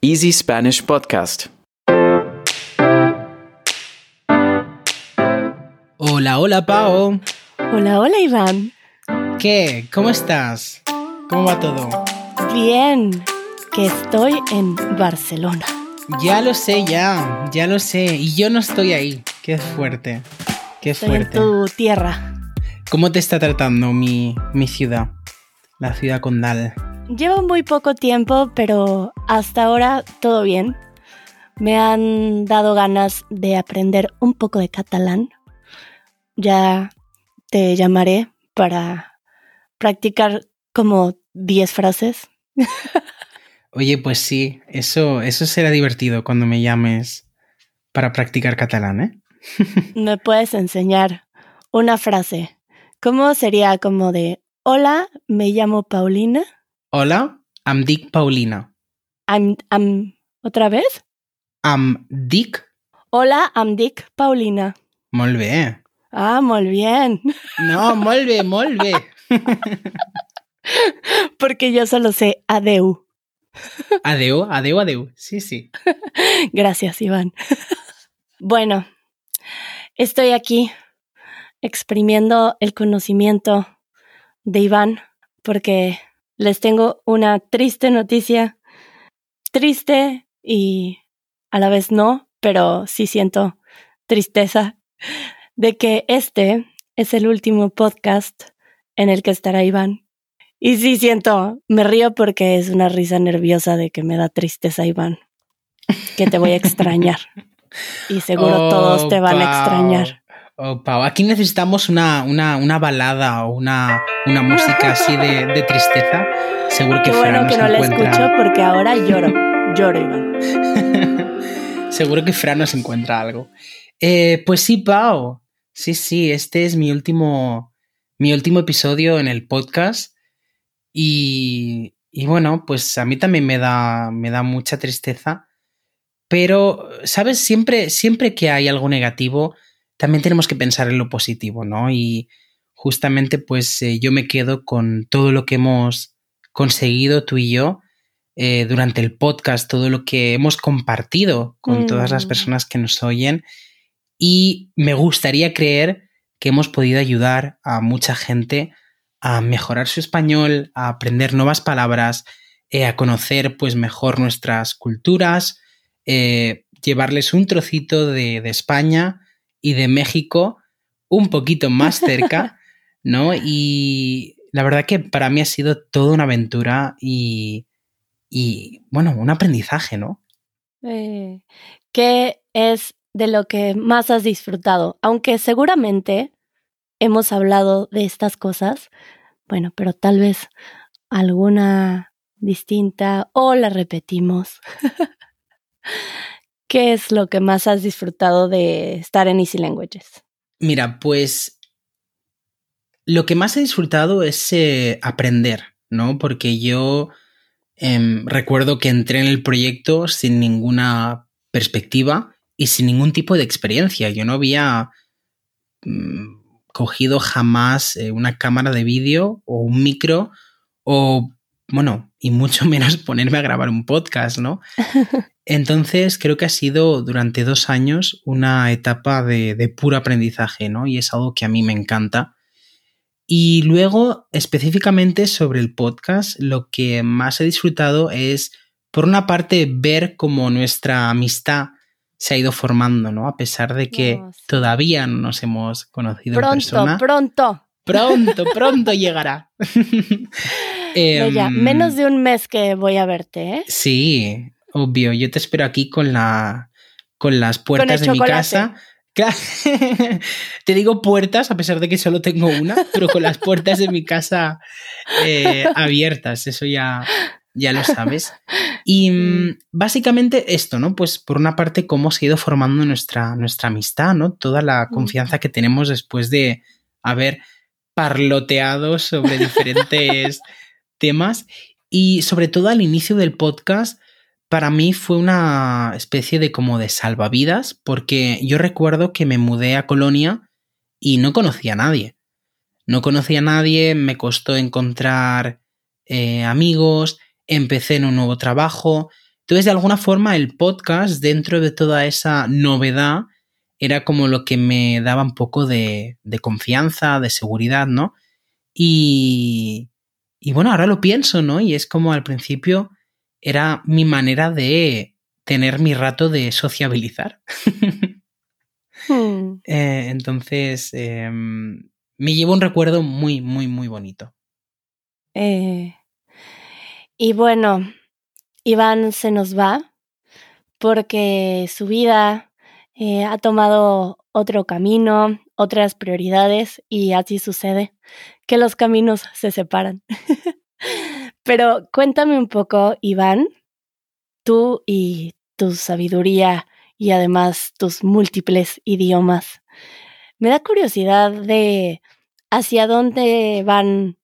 Easy Spanish Podcast. Hola, hola, Pao. Hola, hola, Iván. ¿Qué? ¿Cómo estás? ¿Cómo va todo? Bien, que estoy en Barcelona. Ya lo sé, ya, ya lo sé. Y yo no estoy ahí. Qué fuerte. Qué Estoy en fuerte. tu tierra. ¿Cómo te está tratando mi, mi ciudad? La ciudad condal. Llevo muy poco tiempo, pero hasta ahora todo bien. Me han dado ganas de aprender un poco de catalán. Ya te llamaré para practicar como 10 frases. Oye, pues sí, eso, eso será divertido cuando me llames para practicar catalán, ¿eh? ¿Me puedes enseñar una frase? ¿Cómo sería como de, hola, me llamo Paulina? Hola, am dic Paulina. I'm, I'm- ¿Otra vez? Am dic, Hola, I'm Dick Paulina. molt bé. Ah, muy bien. No, molt bé, molt bé. Porque yo solo sé adeu. Adeu, adeu, adeu. Sí, sí. Gracias, Iván. Bueno, estoy aquí exprimiendo el conocimiento de Iván porque les tengo una triste noticia. Triste y a la vez no, pero sí siento tristeza de que este es el último podcast en el que estará Iván. Y sí siento, me río porque es una risa nerviosa de que me da tristeza Iván, que te voy a extrañar. Y seguro Oh, todos te van a Pau. extrañar. Oh, Pau, aquí necesitamos una, una, una balada o una, una música así de, de tristeza. Seguro que Qué Fran bueno nos que no la encuentra. escucho porque ahora lloro. Lloro, Iván. Seguro que Fran nos encuentra algo. Eh, pues sí, Pau. Sí, sí, este es mi último, mi último episodio en el podcast. Y, y bueno, pues a mí también me da, me da mucha tristeza. Pero, ¿sabes? Siempre, siempre que hay algo negativo, también tenemos que pensar en lo positivo, ¿no? Y justamente, pues eh, yo me quedo con todo lo que hemos conseguido tú y yo eh, durante el podcast, todo lo que hemos compartido con Mm. todas las personas que nos oyen. Y me gustaría creer que hemos podido ayudar a mucha gente a mejorar su español, a aprender nuevas palabras, eh, a conocer pues mejor nuestras culturas, eh, llevarles un trocito de, de España y de México un poquito más cerca, ¿no? Y la verdad que para mí ha sido toda una aventura y, y bueno, un aprendizaje, ¿no? Eh, ¿Qué es de lo que más has disfrutado? Aunque seguramente hemos hablado de estas cosas, bueno, pero tal vez alguna distinta o la repetimos. ¿Qué es lo que más has disfrutado de estar en Easy Languages? Mira, pues lo que más he disfrutado es eh, aprender, ¿no? Porque yo em, recuerdo que entré en el proyecto sin ninguna perspectiva y sin ningún tipo de experiencia. Yo no había mm, cogido jamás eh, una cámara de vídeo o un micro o, bueno, y mucho menos ponerme a grabar un podcast, ¿no? Entonces creo que ha sido durante dos años una etapa de, de puro aprendizaje, ¿no? Y es algo que a mí me encanta. Y luego, específicamente sobre el podcast, lo que más he disfrutado es, por una parte, ver cómo nuestra amistad se ha ido formando, ¿no? A pesar de que todavía no nos hemos conocido en Pronto, persona. pronto. Pronto, pronto llegará. Bella, Em, menos de un mes que voy a verte, ¿eh? Sí, obvio. Yo te espero aquí con la con las puertas de mi casa. Te digo puertas a pesar de que solo tengo una, pero con las puertas de mi casa eh, abiertas. Eso ya, ya lo sabes. Y mm, básicamente esto, ¿no? Pues por una parte, cómo se ha ido formando nuestra, nuestra amistad, ¿no? Toda la confianza que tenemos después de haber parloteado sobre diferentes temas. Y sobre todo al inicio del podcast, para mí fue una especie de como de salvavidas, porque yo recuerdo que me mudé a Colonia y no conocía a nadie. No conocía a nadie, me costó encontrar eh, amigos, empecé en un nuevo trabajo, Entonces, de alguna forma, el podcast, dentro de toda esa novedad, era como lo que me daba un poco de, de confianza, de seguridad, ¿no? Y, y bueno, ahora lo pienso, ¿no? Y es como al principio era mi manera de tener mi rato de sociabilizar. Hmm. Eh, entonces, em, me llevo un recuerdo muy, muy, muy bonito. Eh, y bueno, Iván se nos va porque su vida eh, ha tomado otro camino, otras prioridades y así sucede, que los caminos se separan. Pero cuéntame un poco, Iván, tú y tu sabiduría y además tus múltiples idiomas. Me da curiosidad de hacia dónde van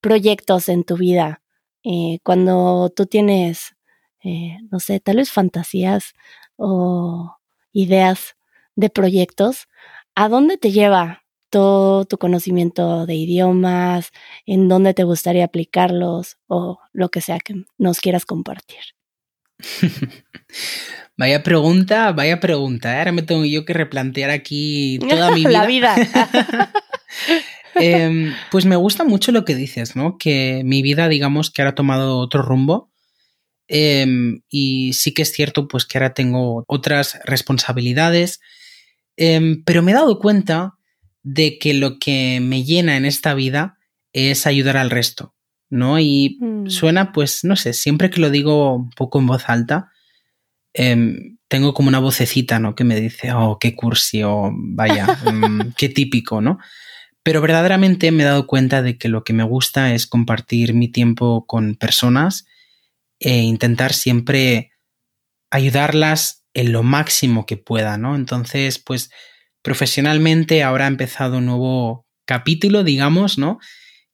proyectos en tu vida. Eh, cuando tú tienes, eh, no sé, tal vez fantasías o ideas de proyectos, ¿a dónde te lleva todo tu conocimiento de idiomas? ¿En dónde te gustaría aplicarlos? O lo que sea que nos quieras compartir. vaya pregunta, vaya pregunta. ¿eh? Ahora me tengo yo que replantear aquí toda mi vida. La vida. eh, pues me gusta mucho lo que dices, ¿no? Que mi vida, digamos, que ahora ha tomado otro rumbo. Eh, y sí que es cierto, pues que ahora tengo otras responsabilidades. Em, pero me he dado cuenta de que lo que me llena en esta vida es ayudar al resto. ¿no? Y Mm. suena, pues, no sé, siempre que lo digo un poco en voz alta, em, tengo como una vocecita, ¿no? Que me dice, oh, qué cursi, o vaya, mm, qué típico, ¿no? Pero verdaderamente me he dado cuenta de que lo que me gusta es compartir mi tiempo con personas e intentar siempre ayudarlas en lo máximo que pueda, ¿no? Entonces, pues, profesionalmente ahora ha empezado un nuevo capítulo, digamos, ¿no?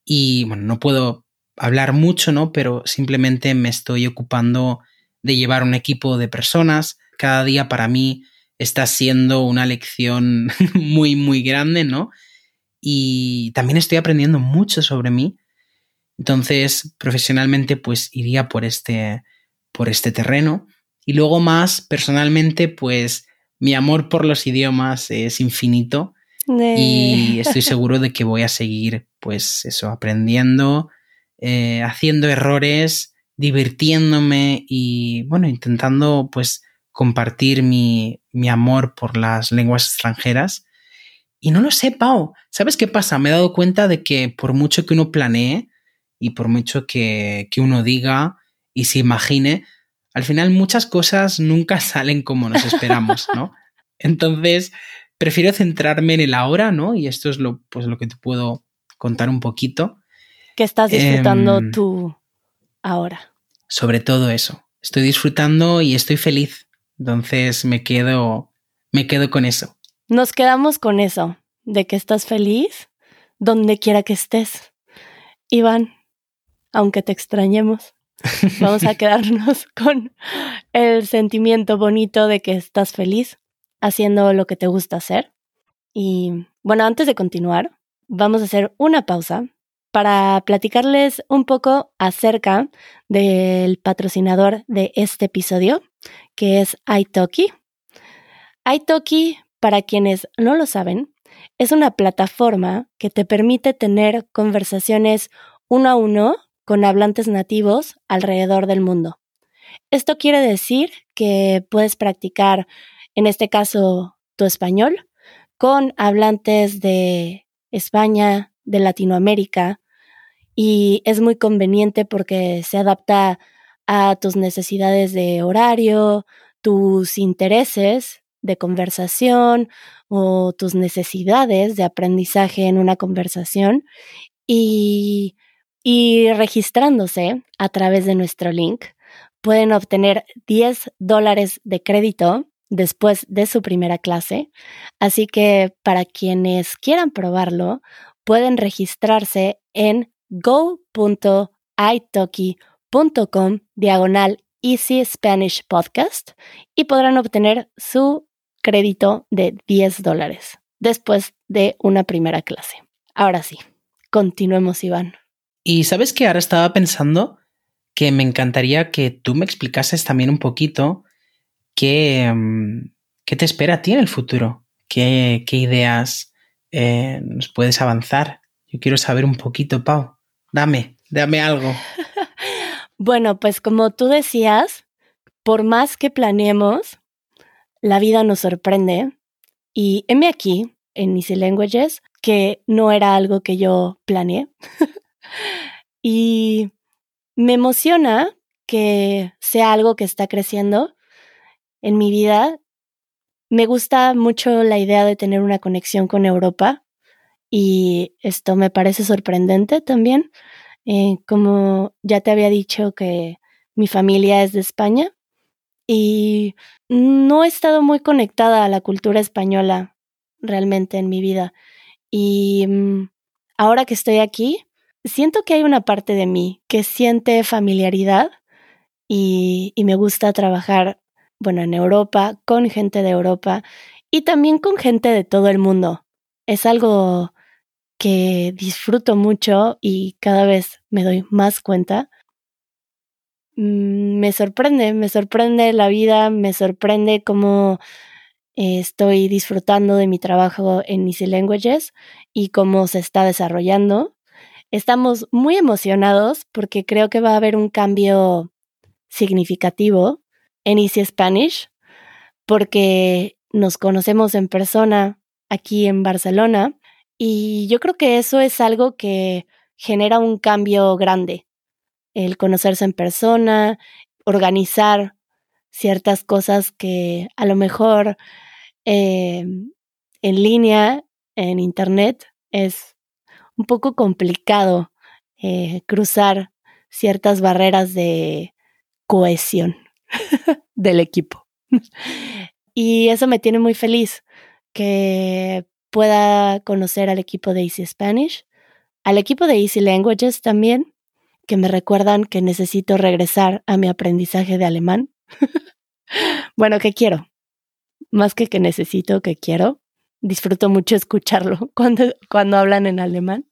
Y bueno, no puedo hablar mucho, ¿no? Pero simplemente me estoy ocupando de llevar un equipo de personas. Cada día para mí está siendo una lección muy, muy grande, ¿no? Y también estoy aprendiendo mucho sobre mí. Entonces, profesionalmente, pues iría por este, por este terreno. Y luego más, personalmente, pues mi amor por los idiomas es infinito. De- Y estoy seguro de que voy a seguir, pues eso, aprendiendo, eh, haciendo errores, divirtiéndome y, bueno, intentando, pues, compartir mi, mi amor por las lenguas extranjeras. Y no lo sé, Pau. ¿Sabes qué pasa? Me he dado cuenta de que por mucho que uno planee y por mucho que, que uno diga y se imagine, al final muchas cosas nunca salen como nos esperamos, ¿no? Entonces, prefiero centrarme en el ahora, ¿no? Y esto es lo, pues, lo que te puedo contar un poquito. que estás disfrutando Em, tú ahora. Sobre todo eso. Estoy disfrutando y estoy feliz. Entonces me quedo, me quedo con eso. Nos quedamos con eso, de que estás feliz donde quiera que estés. Iván, aunque te extrañemos, vamos a quedarnos con el sentimiento bonito de que estás feliz haciendo lo que te gusta hacer. Y bueno, antes de continuar, vamos a hacer una pausa para platicarles un poco acerca del patrocinador de este episodio, que es iTalki. iTalki, para quienes no lo saben, es una plataforma que te permite tener conversaciones uno a uno con hablantes nativos alrededor del mundo. Esto quiere decir que puedes practicar, en este caso, tu español con hablantes de España, de Latinoamérica, y es muy conveniente porque se adapta a tus necesidades de horario, tus intereses de conversación o tus necesidades de aprendizaje en una conversación y, y registrándose a través de nuestro link pueden obtener 10 dólares de crédito después de su primera clase. Así que para quienes quieran probarlo, pueden registrarse en go.italki.com diagonal Easy Spanish Podcast y podrán obtener su crédito de 10 dólares después de una primera clase. Ahora sí, continuemos, Iván. Y sabes que ahora estaba pensando que me encantaría que tú me explicases también un poquito qué, mm, qué te espera a ti en el futuro, qué, qué ideas eh, nos puedes avanzar. Yo quiero saber un poquito, Pau. Dame, dame algo. bueno, pues como tú decías, por más que planeemos, la vida nos sorprende. Y heme aquí, en Easy Languages, que no era algo que yo planeé. y me emociona que sea algo que está creciendo en mi vida. Me gusta mucho la idea de tener una conexión con Europa y esto me parece sorprendente también. Eh, como ya te había dicho que mi familia es de España y no he estado muy conectada a la cultura española realmente en mi vida. Y mm, ahora que estoy aquí, siento que hay una parte de mí que siente familiaridad y, me gusta trabajar, bueno, en Europa, con gente de Europa y también con gente de todo el mundo. Es algo que disfruto mucho y cada vez me doy más cuenta Mm, me sorprende, me sorprende la vida, me sorprende cómo eh, estoy disfrutando de mi trabajo en Easy Languages y cómo se está desarrollando. Estamos muy emocionados porque creo que va a haber un cambio significativo en Easy Spanish porque nos conocemos en persona aquí en Barcelona y yo creo que eso es algo que genera un cambio grande el conocerse en persona, organizar ciertas cosas que a lo mejor eh, en línea, en internet, es un poco complicado eh, cruzar ciertas barreras de cohesión del equipo. y eso me tiene muy feliz, que pueda conocer al equipo de Easy Spanish, al equipo de Easy Languages también, que me recuerdan que necesito regresar a mi aprendizaje de alemán. bueno, ¿qué quiero? Más que que necesito, que quiero. Disfruto mucho escucharlo cuando, cuando hablan en alemán.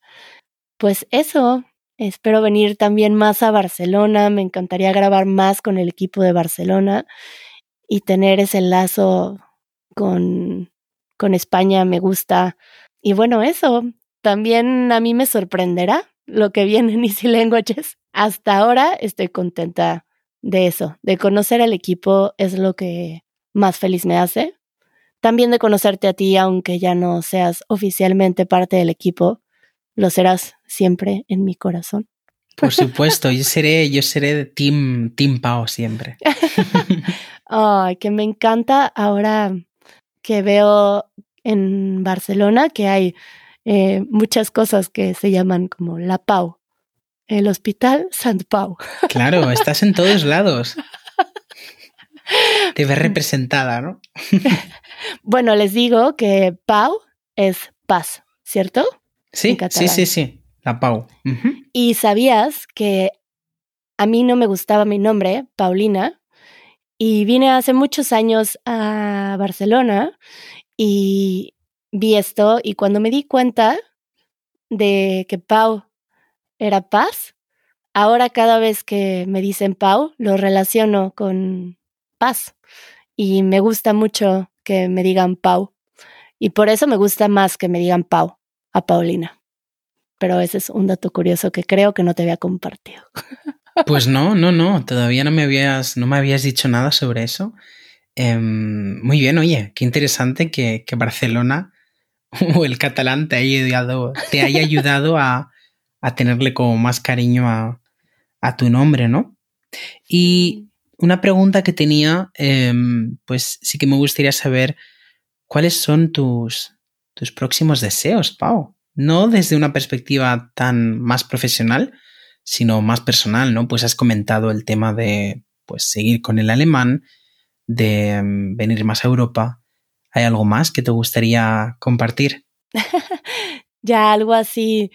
Pues eso, espero venir también más a Barcelona. Me encantaría grabar más con el equipo de Barcelona y tener ese lazo con, con España. Me gusta. Y bueno, eso también a mí me sorprenderá lo que viene en Easy Languages. Hasta ahora estoy contenta de eso, de conocer al equipo es lo que más feliz me hace. También de conocerte a ti, aunque ya no seas oficialmente parte del equipo, lo serás siempre en mi corazón. Por supuesto, yo seré, yo seré de Team, team Pau siempre. Ay, que me encanta ahora que veo en Barcelona que hay eh, muchas cosas que se llaman como la Pau. El Hospital Sant Pau. Claro, estás en todos lados. Te ves representada, ¿no? bueno, les digo que Pau es paz, ¿cierto? Sí, sí, sí, sí, la Pau. Y sabías que a mí no me gustaba mi nombre, Paulina, y vine hace muchos años a Barcelona y vi esto y cuando me di cuenta de que Pau era paz, ahora cada vez que me dicen Pau lo relaciono con paz y me gusta mucho que me digan Pau y por eso me gusta más que me digan Pau a Paulina. Pero ese es un dato curioso que creo que no te había compartido. Pues no, no, no, todavía no me habías, no me habías dicho nada sobre eso. Em, muy bien, oye, qué interesante que, que Barcelona o el catalán te haya ayudado, te haya ayudado a, tenerle como más cariño a, tu nombre, ¿no? Y una pregunta que tenía, em, pues sí que me gustaría saber cuáles son tus, tus próximos deseos, Pau. No desde una perspectiva tan más profesional, sino más personal, ¿no? Pues has comentado el tema de pues seguir con el alemán, de em, venir más a Europa. ¿Hay algo más que te gustaría compartir? ya algo así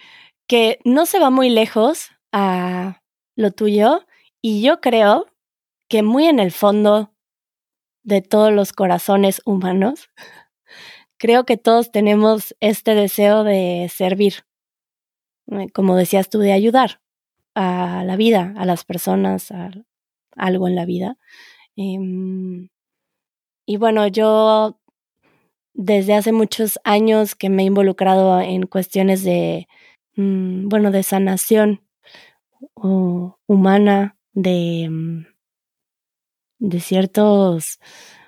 que no se va muy lejos a lo tuyo y yo creo que muy en el fondo de todos los corazones humanos, creo que todos tenemos este deseo de servir, eh, como decías tú, de ayudar. a la vida, a las personas, a algo en la vida. Em, y bueno, yo desde hace muchos años que me he involucrado en cuestiones de, mm, bueno, de sanación humana, de, mm, de ciertos,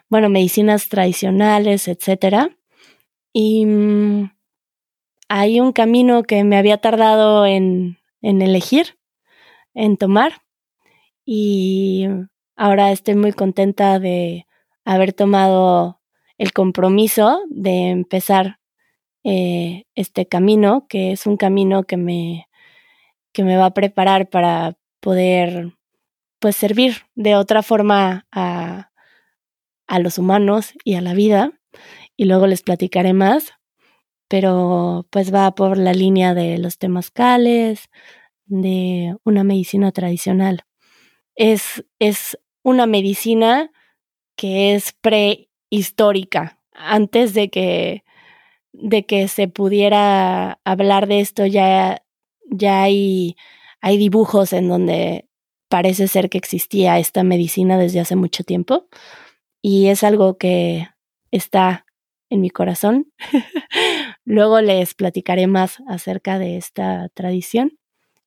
bueno, medicinas tradicionales, etcétera. Y mm, hay un camino que me había tardado en, en elegir, en tomar, y ahora estoy muy contenta de haber tomado el compromiso de empezar eh, este camino, que es un camino que me, que me va a preparar para poder pues servir de otra forma a, a los humanos y a la vida. Y luego les platicaré más, pero pues va por la línea de los temazcales, de una medicina tradicional. Es, es una medicina que es prehistórica. Antes de que, de que se pudiera hablar de esto, ya, ya hay, hay dibujos en donde parece ser que existía esta medicina desde hace mucho tiempo. Y es algo que está en mi corazón. Luego les platicaré más acerca de esta tradición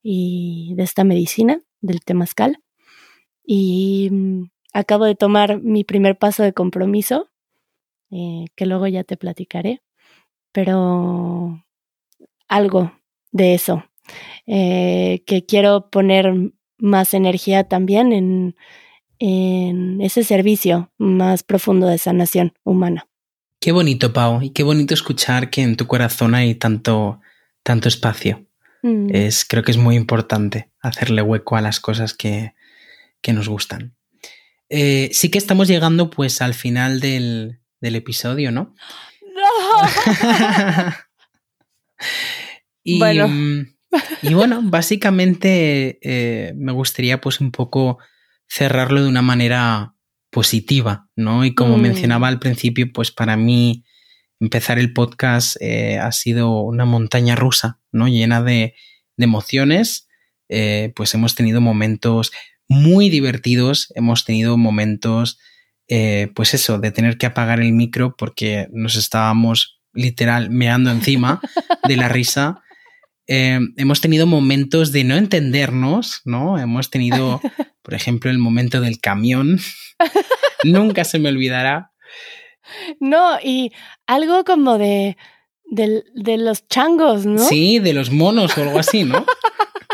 y de esta medicina, del temazcal. Y mm, acabo de tomar mi primer paso de compromiso, eh, que luego ya te platicaré, pero algo de eso, eh, que quiero poner más energía también en, en ese servicio más profundo de sanación humana. Qué bonito, Pau, y qué bonito escuchar que en tu corazón hay tanto, tanto espacio. Mm. Es, creo que es muy importante hacerle hueco a las cosas que, que nos gustan. Eh, sí que estamos llegando pues al final del, episodio, ¿no? ¡No! y, bueno. Y bueno, básicamente eh, me gustaría pues un poco cerrarlo de una manera positiva, ¿no? Y como mm. mencionaba al principio, pues para mí empezar el podcast eh, ha sido una montaña rusa, ¿no? Llena de, de emociones. pues hemos tenido momentos muy divertidos. Hemos tenido momentos, eh, pues eso, de tener que apagar el micro porque nos estábamos literal meando encima de la risa. Eh, hemos tenido momentos de no entendernos, ¿no? Hemos tenido, por ejemplo, el momento del camión. Nunca se me olvidará. No, y algo como de, de, de, los changos, ¿no? Sí, de los monos o algo así, ¿no?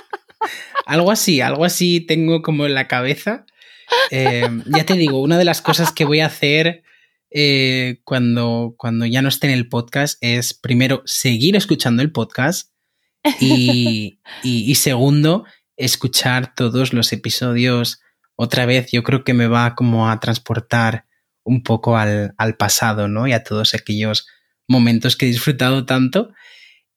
algo así, algo así tengo como en la cabeza. Eh, ya te digo, una de las cosas que voy a hacer eh, cuando, cuando ya no esté en el podcast es primero seguir escuchando el podcast y, segundo, escuchar todos los episodios otra vez. Yo creo que me va como a transportar un poco al, al pasado, ¿no? Y a todos aquellos momentos que he disfrutado tanto.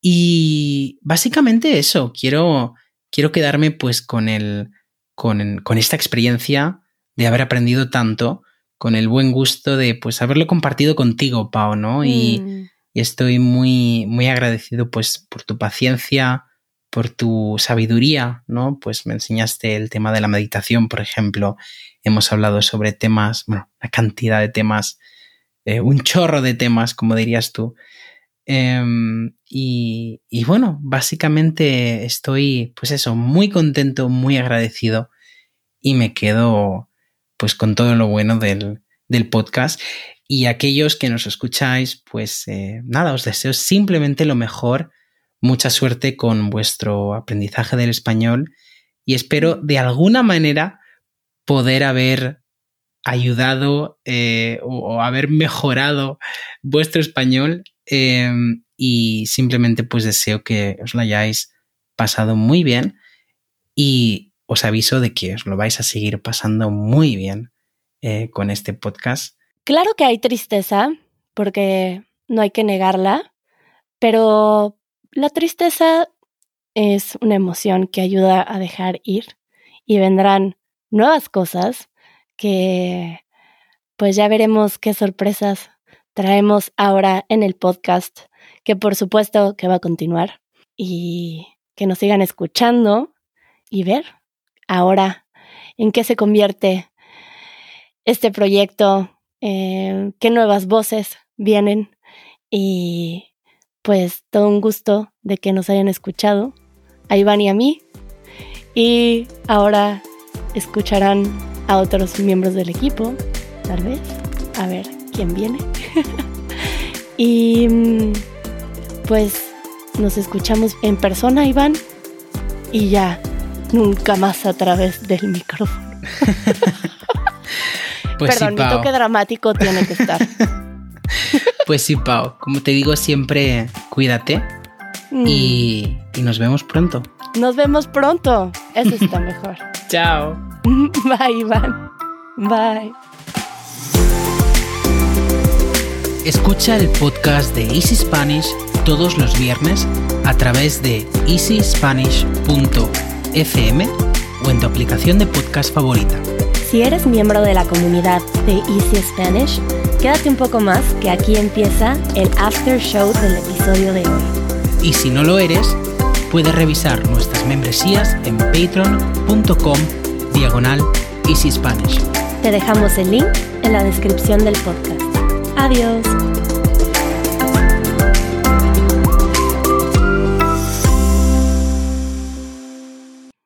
Y básicamente eso, quiero quiero quedarme pues con, el, con, con esta experiencia de haber aprendido tanto, con el buen gusto de pues haberlo compartido contigo, Pau, ¿no? Y, mm. Estoy muy, muy agradecido pues por tu paciencia, por tu sabiduría, ¿no? Pues me enseñaste el tema de la meditación, por ejemplo. Hemos hablado sobre temas, bueno, una cantidad de temas, eh, un chorro de temas, como dirías tú. Em, y, bueno, básicamente estoy, pues eso, muy contento, muy agradecido y me quedo pues con todo lo bueno del, podcast. Y aquellos que nos escucháis, pues eh, nada, os deseo simplemente lo mejor, mucha suerte con vuestro aprendizaje del español y espero de alguna manera poder haber ayudado eh, o, haber mejorado vuestro español Em, y simplemente pues deseo que os lo hayáis pasado muy bien y os aviso de que os lo vais a seguir pasando muy bien eh, con este podcast. Claro que hay tristeza, porque no hay que negarla, pero la tristeza es una emoción que ayuda a dejar ir y vendrán nuevas cosas que pues ya veremos qué sorpresas traemos ahora en el podcast, que por supuesto que va a continuar y que nos sigan escuchando y ver ahora en qué se convierte este proyecto, eh, qué nuevas voces vienen y pues todo un gusto de que nos hayan escuchado a Iván y a mí y ahora escucharán a otros miembros del equipo, tal vez, a ver quién viene. y mm, pues nos escuchamos en persona, Iván, y ya, nunca más a través del micrófono. pues Perdón, sí, toque dramático tiene que estar. Pues sí, Pau. Como te digo siempre, cuídate Mm, y, y nos vemos pronto. Nos vemos pronto. Eso está mejor. Chao. Bye, Iván. Bye. Escucha el podcast de Easy Spanish todos los viernes a través de easyspanish.fm o en tu aplicación de podcast favorita. Si eres miembro de la comunidad de Easy Spanish, quédate un poco más que aquí empieza el after show del episodio de hoy. Y si no lo eres, puedes revisar nuestras membresías en patreon.com diagonal Easy Spanish. Te dejamos el link en la descripción del podcast. Adiós.